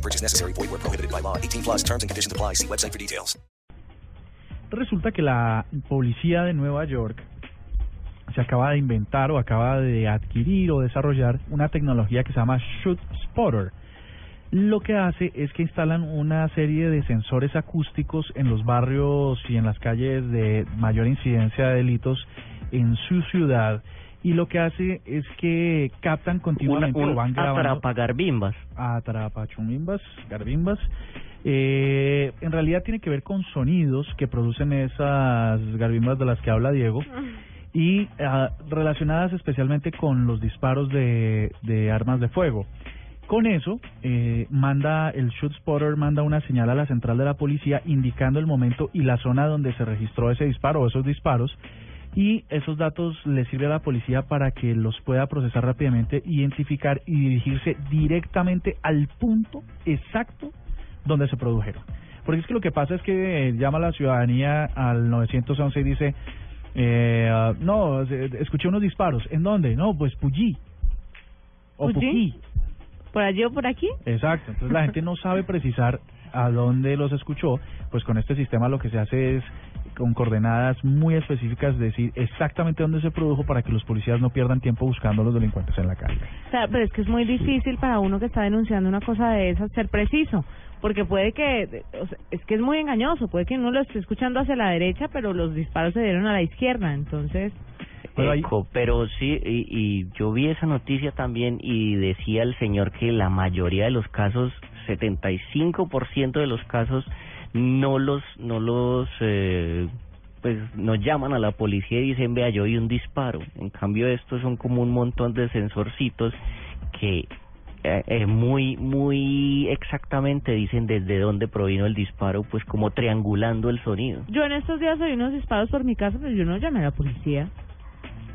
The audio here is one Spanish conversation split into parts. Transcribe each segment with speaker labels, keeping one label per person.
Speaker 1: No purchase necessary. Void where prohibited by law. 18 plus terms and conditions apply. See website for details.
Speaker 2: Resulta que la policía de Nueva York se acaba de inventar o acaba de adquirir o desarrollar una tecnología que se llama Shoot Spotter. Lo que hace es que instalan una serie de sensores acústicos en los barrios y en las calles de mayor incidencia de delitos en su ciudad y lo que hace es que captan continuamente
Speaker 3: Una- un
Speaker 2: o van grabando
Speaker 3: atrapagarbimbas.
Speaker 2: atrapachumimbas, garbimbas. Eh, en realidad tiene que ver con sonidos que producen esas garbimbas de las que habla Diego y ah, relacionadas especialmente con los disparos de, de armas de fuego. Con eso, eh, manda el shoot spotter manda una señal a la central de la policía indicando el momento y la zona donde se registró ese disparo o esos disparos y esos datos le sirve a la policía para que los pueda procesar rápidamente, identificar y dirigirse directamente al punto exacto donde se produjeron. Porque es que lo que pasa es que eh, llama la ciudadanía al 911 y dice, eh, ah, no, eh, escuché unos disparos. ¿En dónde? No, pues Puyí. O. Puquí.
Speaker 4: ¿Por allí o por aquí?
Speaker 2: Exacto. Entonces la gente no sabe precisar a dónde los escuchó. Pues con este sistema lo que se hace es con coordenadas muy específicas decir exactamente dónde se produjo para que los policías no pierdan tiempo buscando a los delincuentes en la calle.
Speaker 4: O sea, pero es que es muy difícil para uno que está denunciando una cosa de esas ser preciso, porque puede que, o sea, es que es muy engañoso, puede que uno lo esté escuchando hacia la derecha, pero los disparos se dieron a la izquierda, entonces...
Speaker 2: Pero
Speaker 3: pero sí, y, y yo vi esa noticia también y decía el señor que la mayoría de los casos, 75% de los casos, no los, no los, eh, pues nos llaman a la policía y dicen, vea, yo vi un disparo. En cambio, estos son como un montón de sensorcitos que eh, eh, muy, muy exactamente dicen desde dónde provino el disparo, pues como triangulando el sonido.
Speaker 4: Yo en estos días oí unos disparos por mi casa, pero yo no llamé a la policía.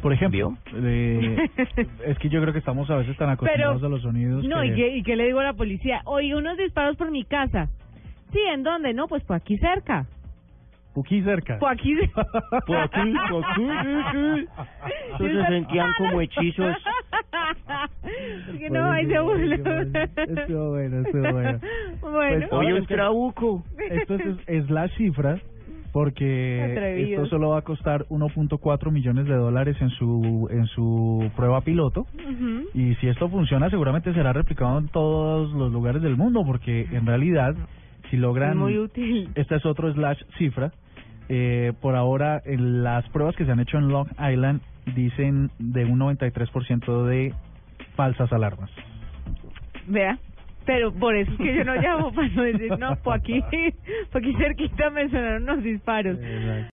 Speaker 2: Por ejemplo, eh, es que yo creo que estamos a veces tan acostumbrados a los sonidos.
Speaker 4: No,
Speaker 2: que-
Speaker 4: ¿y qué, ¿y qué le digo a la policía? Oí unos disparos por mi casa. Sí, ¿en dónde? No, pues por aquí cerca.
Speaker 2: Puquí cerca.
Speaker 4: Por aquí.
Speaker 3: Por aquí, por aquí, sí, sí. Eso se sentían como hechizos.
Speaker 4: Que no, ahí se burló.
Speaker 2: Estuvo bueno, estuvo bueno.
Speaker 4: Bueno.
Speaker 2: Pues,
Speaker 3: Oye, un trabuco.
Speaker 2: Esto es, es la cifra porque
Speaker 4: Atrevidos.
Speaker 2: esto solo va a costar 1.4 millones de dólares en su en su prueba piloto
Speaker 4: Ujú.
Speaker 2: y si esto funciona seguramente será replicado en todos los lugares del mundo porque en realidad si logran
Speaker 4: muy útil.
Speaker 2: esta es otro slash cifra eh, por ahora en las pruebas que se han hecho en Long Island dicen de un 93% de falsas alarmas
Speaker 4: Vea. Pero por eso es que yo no llamo para no decir, no, por aquí, por aquí cerquita me sonaron unos disparos.
Speaker 2: Exacto.